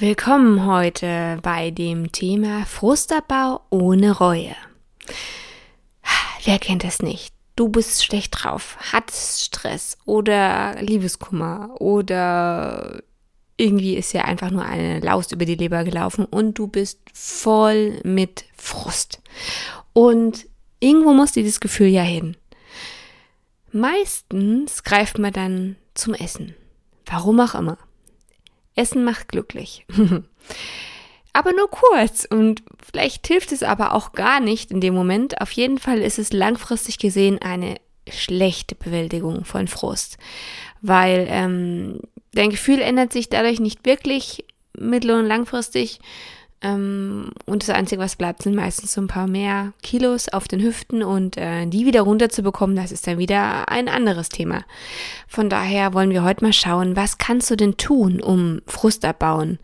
Willkommen heute bei dem Thema Frustabbau ohne Reue. Wer kennt es nicht? Du bist schlecht drauf, hattest Stress oder Liebeskummer oder irgendwie ist ja einfach nur eine Laus über die Leber gelaufen und du bist voll mit Frust. Und irgendwo muss dieses Gefühl ja hin. Meistens greift man dann zum Essen. Warum auch immer. Essen macht glücklich. aber nur kurz und vielleicht hilft es aber auch gar nicht in dem Moment. Auf jeden Fall ist es langfristig gesehen eine schlechte Bewältigung von Frust, weil ähm, dein Gefühl ändert sich dadurch nicht wirklich mittel- und langfristig. Ähm, und das Einzige, was bleibt, sind meistens so ein paar mehr Kilos auf den Hüften und äh, die wieder runterzubekommen, das ist dann wieder ein anderes Thema. Von daher wollen wir heute mal schauen, was kannst du denn tun, um Frust abbauen,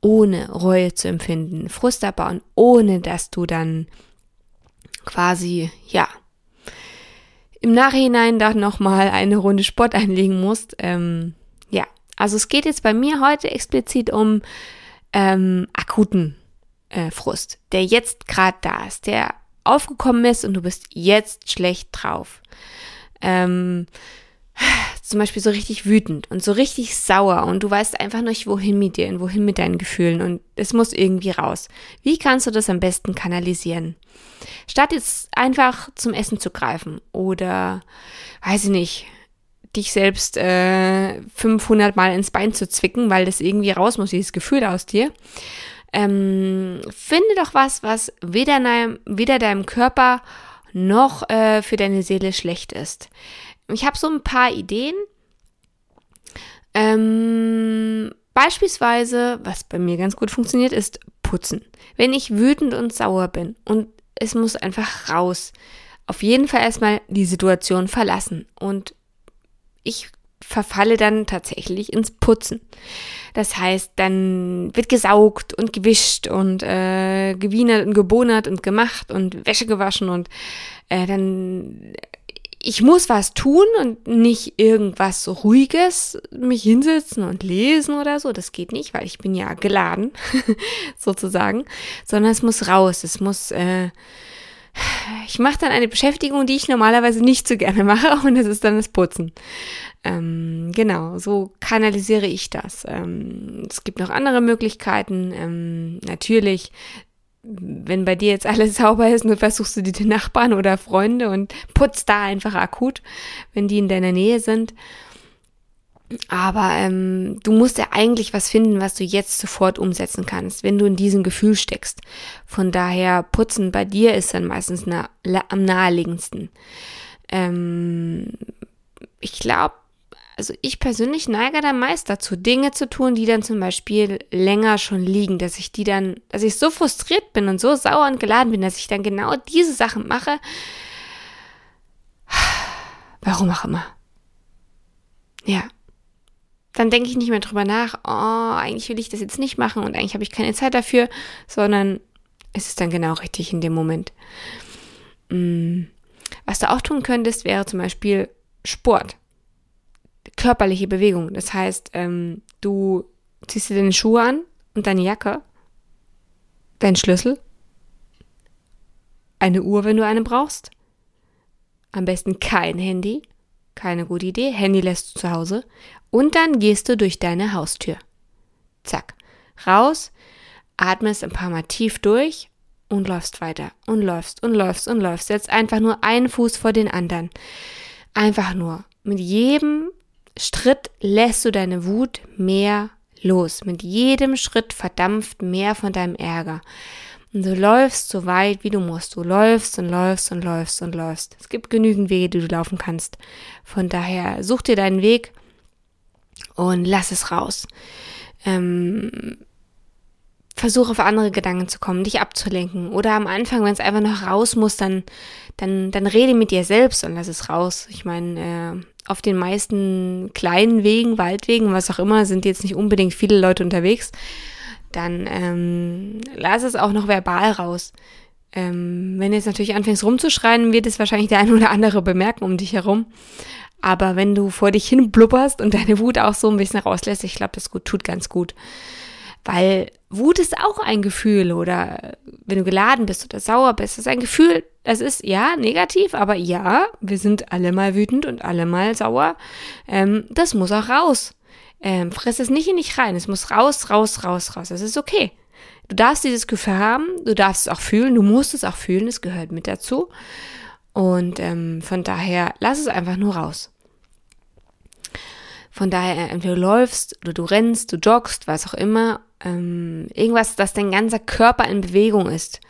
ohne Reue zu empfinden, Frust abbauen, ohne dass du dann quasi, ja, im Nachhinein da nochmal eine Runde Sport einlegen musst. Ähm, ja, also es geht jetzt bei mir heute explizit um ähm, akuten äh, Frust, der jetzt gerade da ist, der aufgekommen ist und du bist jetzt schlecht drauf. Ähm, zum Beispiel so richtig wütend und so richtig sauer und du weißt einfach nicht, wohin mit dir und wohin mit deinen Gefühlen und es muss irgendwie raus. Wie kannst du das am besten kanalisieren? Statt jetzt einfach zum Essen zu greifen oder, weiß ich nicht, dich selbst äh, 500 Mal ins Bein zu zwicken, weil das irgendwie raus muss, dieses Gefühl aus dir. Ähm, finde doch was, was weder, deinem, weder deinem Körper noch äh, für deine Seele schlecht ist. Ich habe so ein paar Ideen. Ähm, beispielsweise, was bei mir ganz gut funktioniert, ist putzen. Wenn ich wütend und sauer bin und es muss einfach raus, auf jeden Fall erstmal die Situation verlassen und ich verfalle dann tatsächlich ins Putzen. Das heißt, dann wird gesaugt und gewischt und äh, gewienert und gebonert und gemacht und Wäsche gewaschen und äh, dann ich muss was tun und nicht irgendwas Ruhiges mich hinsetzen und lesen oder so. Das geht nicht, weil ich bin ja geladen, sozusagen, sondern es muss raus. Es muss, äh, ich mache dann eine Beschäftigung, die ich normalerweise nicht so gerne mache, und das ist dann das Putzen. Ähm, genau, so kanalisiere ich das. Ähm, es gibt noch andere Möglichkeiten. Ähm, natürlich wenn bei dir jetzt alles sauber ist, nur versuchst du die Nachbarn oder Freunde und putzt da einfach akut, wenn die in deiner Nähe sind. Aber ähm, du musst ja eigentlich was finden, was du jetzt sofort umsetzen kannst, wenn du in diesem Gefühl steckst. Von daher, putzen bei dir ist dann meistens na, am naheliegendsten. Ähm, ich glaube, also ich persönlich neige da meist dazu, Dinge zu tun, die dann zum Beispiel länger schon liegen, dass ich die dann, dass ich so frustriert bin und so sauer und geladen bin, dass ich dann genau diese Sachen mache. Warum auch immer. Ja. Dann denke ich nicht mehr drüber nach, oh, eigentlich will ich das jetzt nicht machen und eigentlich habe ich keine Zeit dafür, sondern es ist dann genau richtig in dem Moment. Mm. Was du auch tun könntest, wäre zum Beispiel Sport körperliche Bewegung. Das heißt, ähm, du ziehst dir deine Schuhe an und deine Jacke, deinen Schlüssel, eine Uhr, wenn du eine brauchst. Am besten kein Handy, keine gute Idee. Handy lässt du zu Hause. Und dann gehst du durch deine Haustür. Zack. Raus, atmest ein paar Mal tief durch und läufst weiter und läufst und läufst und läufst. Setzt einfach nur einen Fuß vor den anderen. Einfach nur. Mit jedem Schritt lässt du deine Wut mehr los. Mit jedem Schritt verdampft mehr von deinem Ärger. Und du läufst so weit, wie du musst. Du läufst und läufst und läufst und läufst. Es gibt genügend Wege, die du laufen kannst. Von daher such dir deinen Weg und lass es raus. Ähm, versuch auf andere Gedanken zu kommen, dich abzulenken. Oder am Anfang, wenn es einfach noch raus muss, dann, dann, dann rede mit dir selbst und lass es raus. Ich meine, äh, auf den meisten kleinen Wegen, Waldwegen, was auch immer, sind jetzt nicht unbedingt viele Leute unterwegs. Dann ähm, lass es auch noch verbal raus. Ähm, wenn du jetzt natürlich anfängst rumzuschreien, wird es wahrscheinlich der eine oder andere bemerken um dich herum. Aber wenn du vor dich hin blubberst und deine Wut auch so ein bisschen rauslässt, ich glaube, das gut, tut ganz gut. Weil Wut ist auch ein Gefühl oder wenn du geladen bist oder sauer bist, ist ein Gefühl, das ist ja negativ, aber ja, wir sind alle mal wütend und alle mal sauer. Ähm, das muss auch raus. Ähm, fress es nicht in dich rein, es muss raus, raus, raus, raus. Das ist okay. Du darfst dieses Gefühl haben, du darfst es auch fühlen, du musst es auch fühlen, es gehört mit dazu. Und ähm, von daher, lass es einfach nur raus. Von daher, entweder du läufst oder du rennst, du joggst, was auch immer, ähm, irgendwas, das dein ganzer Körper in Bewegung ist.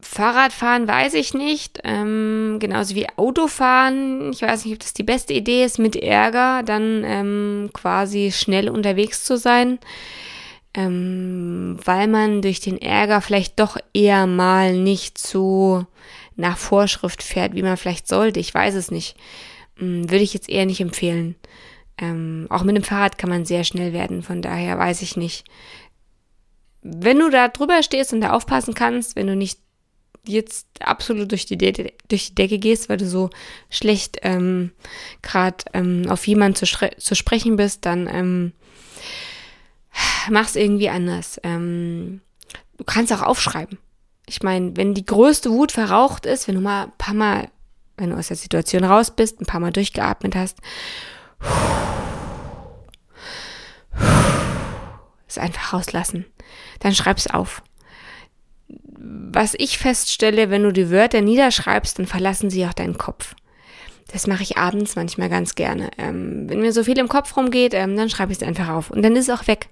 Fahrradfahren weiß ich nicht, ähm, genauso wie Autofahren. Ich weiß nicht, ob das die beste Idee ist, mit Ärger dann ähm, quasi schnell unterwegs zu sein, ähm, weil man durch den Ärger vielleicht doch eher mal nicht so nach Vorschrift fährt, wie man vielleicht sollte. Ich weiß es nicht. Ähm, würde ich jetzt eher nicht empfehlen. Ähm, auch mit dem Fahrrad kann man sehr schnell werden, von daher weiß ich nicht. Wenn du da drüber stehst und da aufpassen kannst, wenn du nicht jetzt absolut durch die, De durch die Decke gehst, weil du so schlecht ähm, gerade ähm, auf jemanden zu, zu sprechen bist, dann ähm, mach's irgendwie anders. Ähm, du kannst auch aufschreiben. Ich meine, wenn die größte Wut verraucht ist, wenn du mal ein paar Mal, wenn du aus der Situation raus bist, ein paar Mal durchgeatmet hast, es einfach rauslassen. Dann schreib's auf. Was ich feststelle, wenn du die Wörter niederschreibst, dann verlassen sie auch deinen Kopf. Das mache ich abends manchmal ganz gerne. Ähm, wenn mir so viel im Kopf rumgeht, ähm, dann schreibe ich es einfach auf und dann ist es auch weg.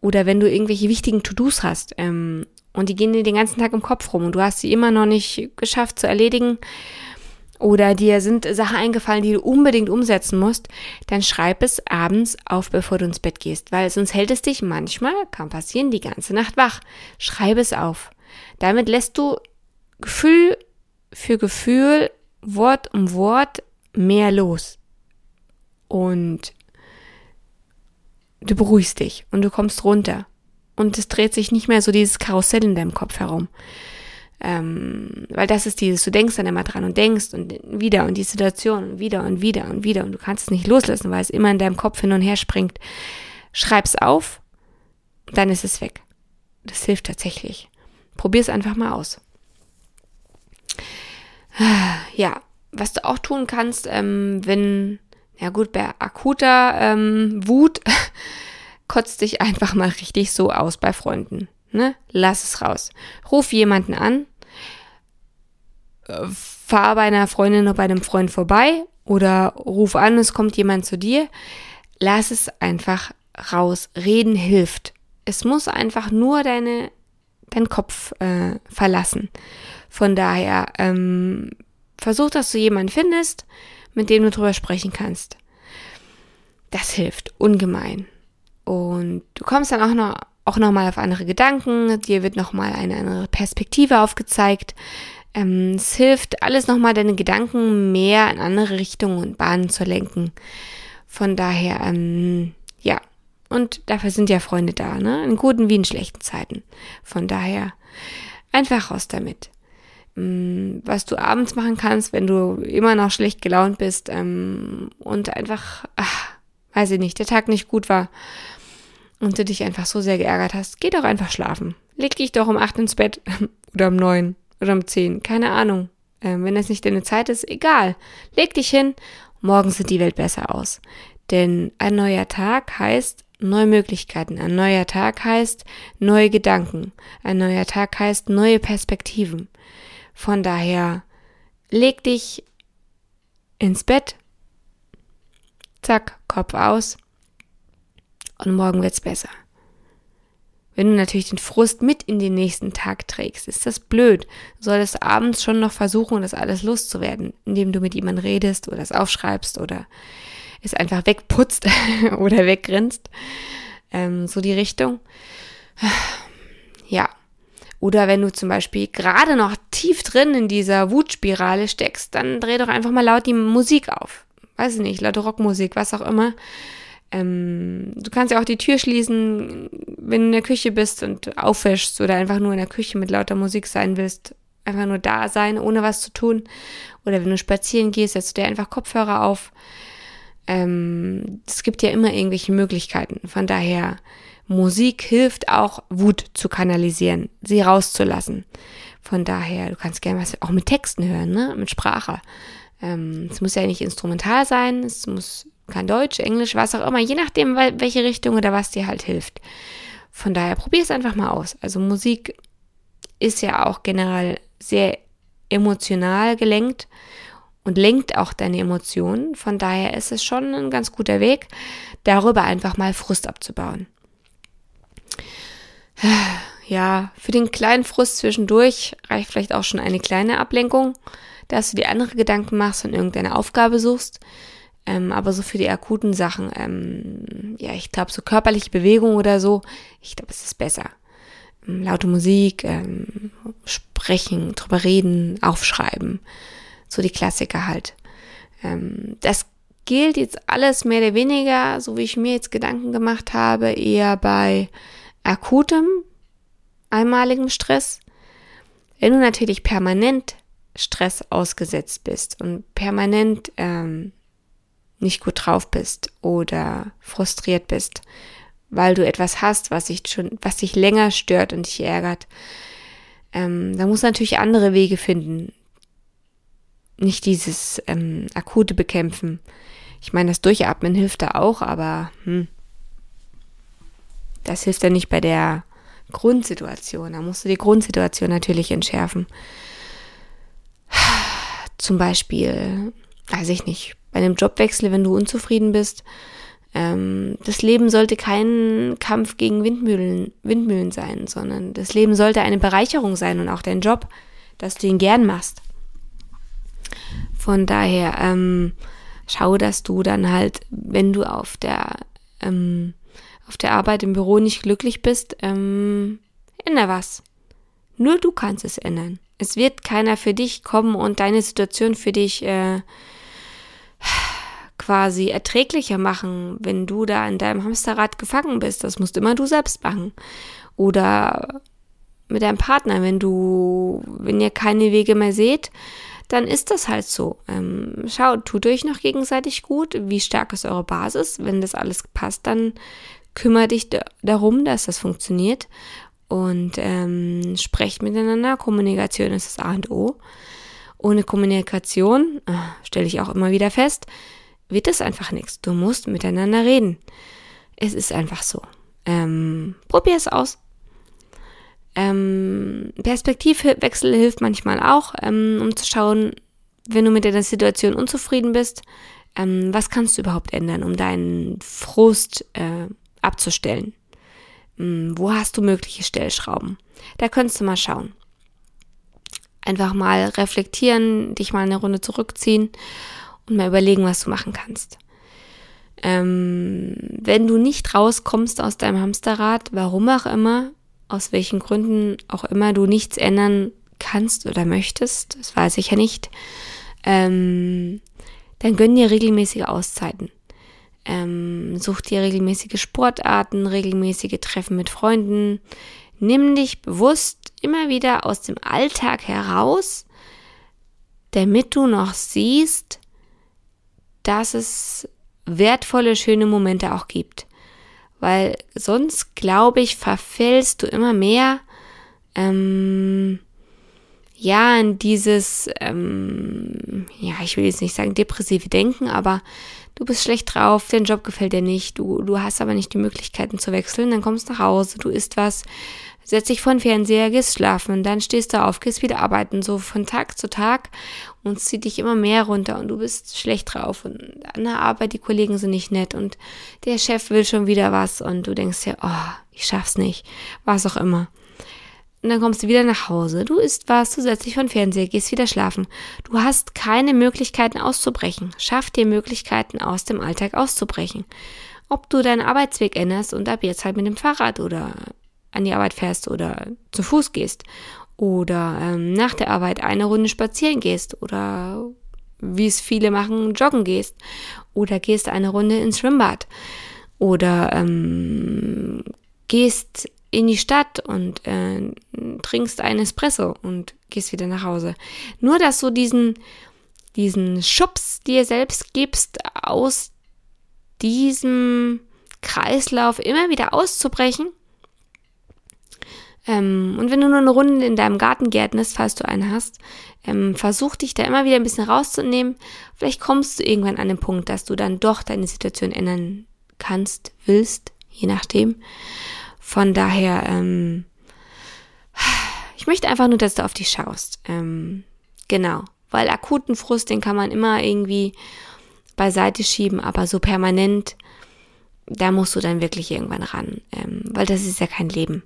Oder wenn du irgendwelche wichtigen To-Dos hast ähm, und die gehen dir den ganzen Tag im Kopf rum und du hast sie immer noch nicht geschafft zu erledigen, oder dir sind Sachen eingefallen, die du unbedingt umsetzen musst, dann schreib es abends auf, bevor du ins Bett gehst, weil sonst hält es dich manchmal, kann passieren, die ganze Nacht wach. Schreib es auf. Damit lässt du Gefühl für Gefühl, Wort um Wort mehr los. Und du beruhigst dich und du kommst runter. Und es dreht sich nicht mehr so dieses Karussell in deinem Kopf herum. Ähm, weil das ist dieses, du denkst dann immer dran und denkst und wieder und die Situation und wieder und wieder und wieder und du kannst es nicht loslassen, weil es immer in deinem Kopf hin und her springt. Schreib's auf, dann ist es weg. Das hilft tatsächlich. Probier es einfach mal aus. Ja, was du auch tun kannst, ähm, wenn, ja gut, bei akuter ähm, Wut kotzt dich einfach mal richtig so aus bei Freunden. Ne? Lass es raus. Ruf jemanden an, fahr bei einer Freundin oder bei einem Freund vorbei oder ruf an, es kommt jemand zu dir. Lass es einfach raus. Reden hilft. Es muss einfach nur deine, dein Kopf äh, verlassen. Von daher, ähm, versuch, dass du jemanden findest, mit dem du drüber sprechen kannst. Das hilft ungemein. Und du kommst dann auch noch, auch noch mal auf andere Gedanken. Dir wird noch mal eine andere Perspektive aufgezeigt. Ähm, es hilft, alles nochmal deine Gedanken mehr in andere Richtungen und Bahnen zu lenken. Von daher, ähm, ja. Und dafür sind ja Freunde da, ne? In guten wie in schlechten Zeiten. Von daher, einfach raus damit. Ähm, was du abends machen kannst, wenn du immer noch schlecht gelaunt bist ähm, und einfach, ach, weiß ich nicht, der Tag nicht gut war und du dich einfach so sehr geärgert hast, geh doch einfach schlafen. Leg dich doch um acht ins Bett oder um neun oder um 10, keine Ahnung. Ähm, wenn es nicht deine Zeit ist, egal. Leg dich hin, morgen sieht die Welt besser aus. Denn ein neuer Tag heißt neue Möglichkeiten. Ein neuer Tag heißt neue Gedanken. Ein neuer Tag heißt neue Perspektiven. Von daher, leg dich ins Bett, zack, Kopf aus und morgen wird's besser. Wenn du natürlich den Frust mit in den nächsten Tag trägst, ist das blöd. Du solltest abends schon noch versuchen, das alles loszuwerden, indem du mit jemandem redest oder es aufschreibst oder es einfach wegputzt oder weggrinst. Ähm, so die Richtung. Ja. Oder wenn du zum Beispiel gerade noch tief drin in dieser Wutspirale steckst, dann dreh doch einfach mal laut die Musik auf. Weiß ich nicht, laute Rockmusik, was auch immer. Ähm, du kannst ja auch die Tür schließen, wenn du in der Küche bist und aufwäschst oder einfach nur in der Küche mit lauter Musik sein willst. Einfach nur da sein, ohne was zu tun. Oder wenn du spazieren gehst, setzt du dir einfach Kopfhörer auf. Ähm, es gibt ja immer irgendwelche Möglichkeiten. Von daher, Musik hilft auch, Wut zu kanalisieren, sie rauszulassen. Von daher, du kannst gerne was auch mit Texten hören, ne? mit Sprache. Ähm, es muss ja nicht instrumental sein, es muss kein Deutsch, Englisch, was auch immer, je nachdem, welche Richtung oder was dir halt hilft. Von daher, probier es einfach mal aus. Also Musik ist ja auch generell sehr emotional gelenkt und lenkt auch deine Emotionen. Von daher ist es schon ein ganz guter Weg, darüber einfach mal Frust abzubauen. Ja, für den kleinen Frust zwischendurch reicht vielleicht auch schon eine kleine Ablenkung, dass du dir andere Gedanken machst und irgendeine Aufgabe suchst. Ähm, aber so für die akuten Sachen, ähm, ja, ich glaube, so körperliche Bewegung oder so, ich glaube, es ist besser. Ähm, laute Musik, ähm, sprechen, drüber reden, aufschreiben. So die Klassiker halt. Ähm, das gilt jetzt alles mehr oder weniger, so wie ich mir jetzt Gedanken gemacht habe, eher bei akutem, einmaligem Stress. Wenn du natürlich permanent Stress ausgesetzt bist und permanent ähm, nicht gut drauf bist oder frustriert bist, weil du etwas hast, was dich schon, was dich länger stört und dich ärgert, ähm, da muss natürlich andere Wege finden. Nicht dieses ähm, akute Bekämpfen. Ich meine, das Durchatmen hilft da auch, aber hm, das hilft ja nicht bei der Grundsituation. Da musst du die Grundsituation natürlich entschärfen. Zum Beispiel, weiß ich nicht, bei einem Jobwechsel, wenn du unzufrieden bist. Ähm, das Leben sollte kein Kampf gegen Windmühlen, Windmühlen sein, sondern das Leben sollte eine Bereicherung sein und auch dein Job, dass du ihn gern machst. Von daher ähm, schau, dass du dann halt, wenn du auf der ähm, auf der Arbeit im Büro nicht glücklich bist, ähm, änder was. Nur du kannst es ändern. Es wird keiner für dich kommen und deine Situation für dich äh, quasi erträglicher machen, wenn du da in deinem Hamsterrad gefangen bist. Das musst immer du selbst machen. Oder mit deinem Partner, wenn du, wenn ihr keine Wege mehr seht, dann ist das halt so. Ähm, schaut, tut euch noch gegenseitig gut. Wie stark ist eure Basis? Wenn das alles passt, dann kümmere dich darum, dass das funktioniert. Und ähm, sprecht miteinander. Kommunikation ist das A und O. Ohne Kommunikation, äh, stelle ich auch immer wieder fest, wird es einfach nichts. Du musst miteinander reden. Es ist einfach so. Ähm, probier es aus. Ähm, Perspektivwechsel hilft manchmal auch, ähm, um zu schauen, wenn du mit der Situation unzufrieden bist, ähm, was kannst du überhaupt ändern, um deinen Frust äh, abzustellen? Ähm, wo hast du mögliche Stellschrauben? Da könntest du mal schauen. Einfach mal reflektieren, dich mal eine Runde zurückziehen und mal überlegen, was du machen kannst. Ähm, wenn du nicht rauskommst aus deinem Hamsterrad, warum auch immer, aus welchen Gründen auch immer du nichts ändern kannst oder möchtest, das weiß ich ja nicht, ähm, dann gönn dir regelmäßige Auszeiten. Ähm, such dir regelmäßige Sportarten, regelmäßige Treffen mit Freunden. Nimm dich bewusst immer wieder aus dem Alltag heraus, damit du noch siehst, dass es wertvolle, schöne Momente auch gibt. Weil sonst, glaube ich, verfällst du immer mehr, ähm, ja, in dieses, ähm, ja, ich will jetzt nicht sagen depressive Denken, aber du bist schlecht drauf, dein Job gefällt dir nicht, du, du hast aber nicht die Möglichkeiten zu wechseln, dann kommst du nach Hause, du isst was, setzt dich vor den Fernseher, gehst schlafen, dann stehst du auf, gehst wieder arbeiten, so von Tag zu Tag und zieht dich immer mehr runter und du bist schlecht drauf und an der Arbeit, die Kollegen sind nicht nett und der Chef will schon wieder was und du denkst dir, oh, ich schaff's nicht, was auch immer. Und dann kommst du wieder nach Hause, du isst was, du setzt dich vor den Fernseher, gehst wieder schlafen. Du hast keine Möglichkeiten auszubrechen. Schaff dir Möglichkeiten aus dem Alltag auszubrechen. Ob du deinen Arbeitsweg änderst und ab jetzt halt mit dem Fahrrad oder an die Arbeit fährst oder zu Fuß gehst oder ähm, nach der Arbeit eine Runde spazieren gehst oder wie es viele machen, joggen gehst oder gehst eine Runde ins Schwimmbad oder ähm, gehst in die Stadt und äh, trinkst einen Espresso und gehst wieder nach Hause. Nur, dass du diesen, diesen Schubs dir selbst gibst, aus diesem Kreislauf immer wieder auszubrechen ähm, und wenn du nur eine Runde in deinem Garten gärtnest, falls du einen hast, ähm, versuch dich da immer wieder ein bisschen rauszunehmen. Vielleicht kommst du irgendwann an den Punkt, dass du dann doch deine Situation ändern kannst, willst, je nachdem. Von daher, ähm, ich möchte einfach nur, dass du auf dich schaust. Ähm, genau. Weil akuten Frust, den kann man immer irgendwie beiseite schieben, aber so permanent, da musst du dann wirklich irgendwann ran. Ähm, weil das ist ja kein Leben.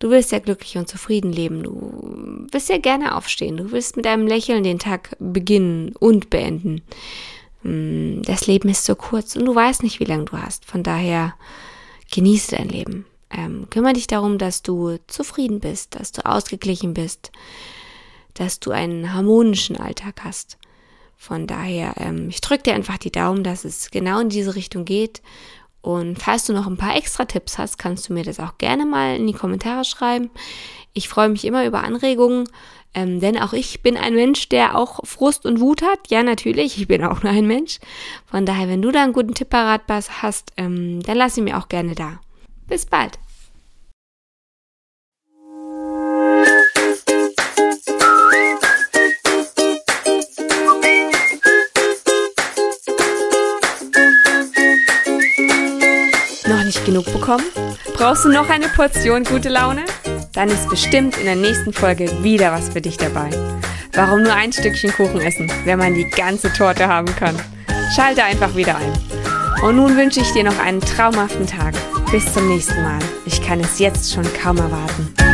Du willst ja glücklich und zufrieden leben. Du willst ja gerne aufstehen. Du willst mit einem Lächeln den Tag beginnen und beenden. Mm, das Leben ist so kurz und du weißt nicht, wie lange du hast. Von daher genieße dein Leben. Ähm, kümmere dich darum, dass du zufrieden bist, dass du ausgeglichen bist, dass du einen harmonischen Alltag hast. Von daher, ähm, ich drücke dir einfach die Daumen, dass es genau in diese Richtung geht und falls du noch ein paar extra Tipps hast, kannst du mir das auch gerne mal in die Kommentare schreiben. Ich freue mich immer über Anregungen, ähm, denn auch ich bin ein Mensch, der auch Frust und Wut hat. Ja, natürlich, ich bin auch nur ein Mensch. Von daher, wenn du da einen guten Tipp parat hast, ähm, dann lass ihn mir auch gerne da. Bis bald. nicht genug bekommen? Brauchst du noch eine Portion gute Laune? Dann ist bestimmt in der nächsten Folge wieder was für dich dabei. Warum nur ein Stückchen Kuchen essen, wenn man die ganze Torte haben kann? Schalte einfach wieder ein. Und nun wünsche ich dir noch einen traumhaften Tag. Bis zum nächsten Mal. Ich kann es jetzt schon kaum erwarten.